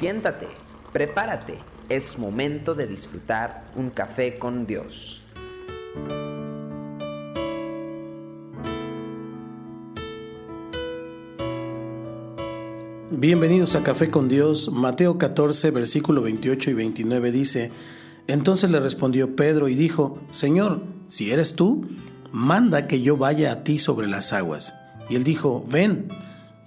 Siéntate, prepárate, es momento de disfrutar un café con Dios. Bienvenidos a Café con Dios. Mateo 14, versículo 28 y 29 dice, Entonces le respondió Pedro y dijo, Señor, si eres tú, manda que yo vaya a ti sobre las aguas. Y él dijo, ven.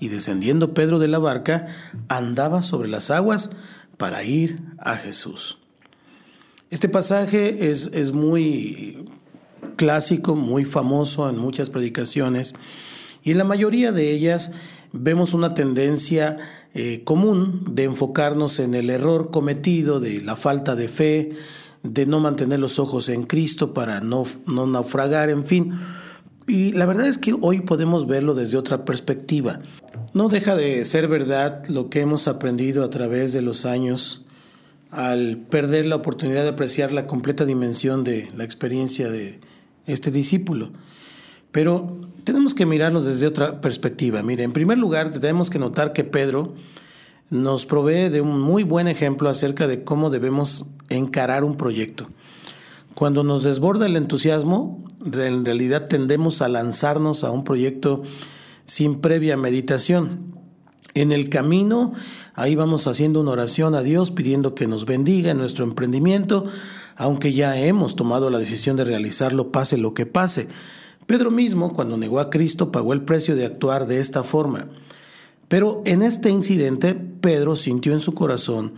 Y descendiendo Pedro de la barca, andaba sobre las aguas para ir a Jesús. Este pasaje es, es muy clásico, muy famoso en muchas predicaciones, y en la mayoría de ellas vemos una tendencia eh, común de enfocarnos en el error cometido, de la falta de fe, de no mantener los ojos en Cristo para no, no naufragar, en fin. Y la verdad es que hoy podemos verlo desde otra perspectiva. No deja de ser verdad lo que hemos aprendido a través de los años al perder la oportunidad de apreciar la completa dimensión de la experiencia de este discípulo. Pero tenemos que mirarlo desde otra perspectiva. Mire, en primer lugar, tenemos que notar que Pedro nos provee de un muy buen ejemplo acerca de cómo debemos encarar un proyecto. Cuando nos desborda el entusiasmo, en realidad tendemos a lanzarnos a un proyecto sin previa meditación. En el camino, ahí vamos haciendo una oración a Dios pidiendo que nos bendiga en nuestro emprendimiento, aunque ya hemos tomado la decisión de realizarlo, pase lo que pase. Pedro mismo, cuando negó a Cristo, pagó el precio de actuar de esta forma. Pero en este incidente, Pedro sintió en su corazón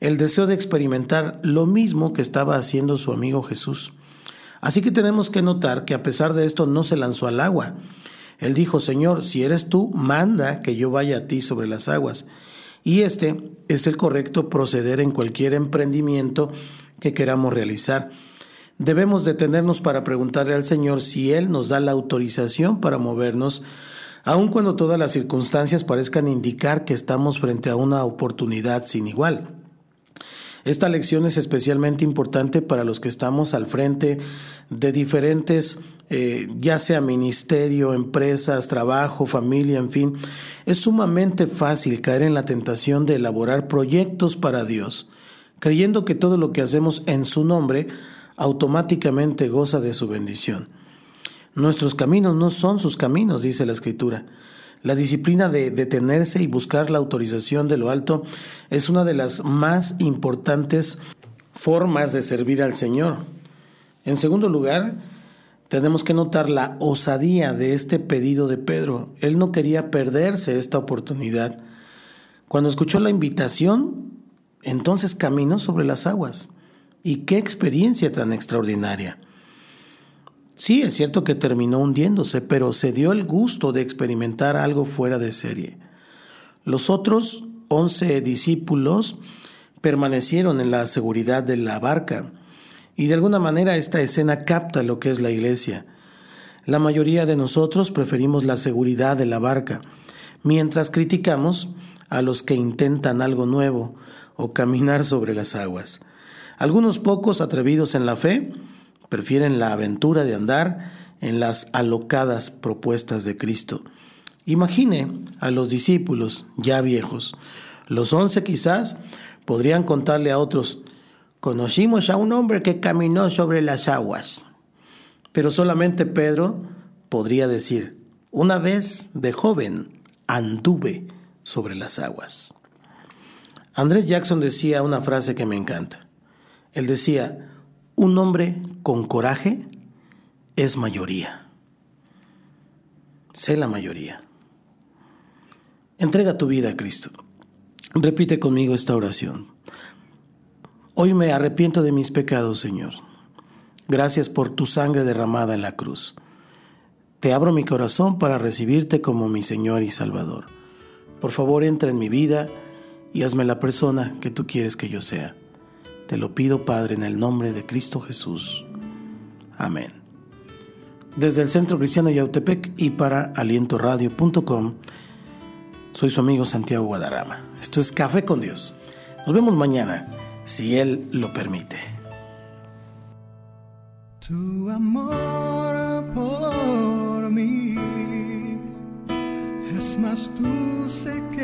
el deseo de experimentar lo mismo que estaba haciendo su amigo Jesús. Así que tenemos que notar que a pesar de esto no se lanzó al agua. Él dijo, Señor, si eres tú, manda que yo vaya a ti sobre las aguas. Y este es el correcto proceder en cualquier emprendimiento que queramos realizar debemos detenernos para preguntarle al Señor si Él nos da la autorización para movernos, aun cuando todas las circunstancias parezcan indicar que estamos frente a una oportunidad sin igual. Esta lección es especialmente importante para los que estamos al frente de diferentes, eh, ya sea ministerio, empresas, trabajo, familia, en fin. Es sumamente fácil caer en la tentación de elaborar proyectos para Dios, creyendo que todo lo que hacemos en su nombre automáticamente goza de su bendición. Nuestros caminos no son sus caminos, dice la Escritura. La disciplina de detenerse y buscar la autorización de lo alto es una de las más importantes formas de servir al Señor. En segundo lugar, tenemos que notar la osadía de este pedido de Pedro. Él no quería perderse esta oportunidad. Cuando escuchó la invitación, entonces caminó sobre las aguas. Y qué experiencia tan extraordinaria. Sí, es cierto que terminó hundiéndose, pero se dio el gusto de experimentar algo fuera de serie. Los otros once discípulos permanecieron en la seguridad de la barca, y de alguna manera esta escena capta lo que es la iglesia. La mayoría de nosotros preferimos la seguridad de la barca, mientras criticamos a los que intentan algo nuevo o caminar sobre las aguas. Algunos pocos atrevidos en la fe prefieren la aventura de andar en las alocadas propuestas de Cristo. Imagine a los discípulos ya viejos. Los once quizás podrían contarle a otros, conocimos a un hombre que caminó sobre las aguas. Pero solamente Pedro podría decir, una vez de joven anduve sobre las aguas. Andrés Jackson decía una frase que me encanta. Él decía, un hombre con coraje es mayoría. Sé la mayoría. Entrega tu vida a Cristo. Repite conmigo esta oración. Hoy me arrepiento de mis pecados, Señor. Gracias por tu sangre derramada en la cruz. Te abro mi corazón para recibirte como mi Señor y Salvador. Por favor, entra en mi vida y hazme la persona que tú quieres que yo sea. Te lo pido, Padre, en el nombre de Cristo Jesús. Amén. Desde el Centro Cristiano Yautepec y para alientoradio.com, soy su amigo Santiago Guadarrama. Esto es Café con Dios. Nos vemos mañana, si Él lo permite. Tu amor por mí es más dulce que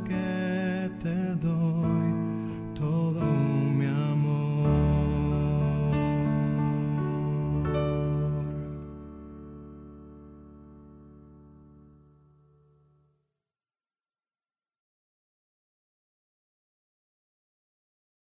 que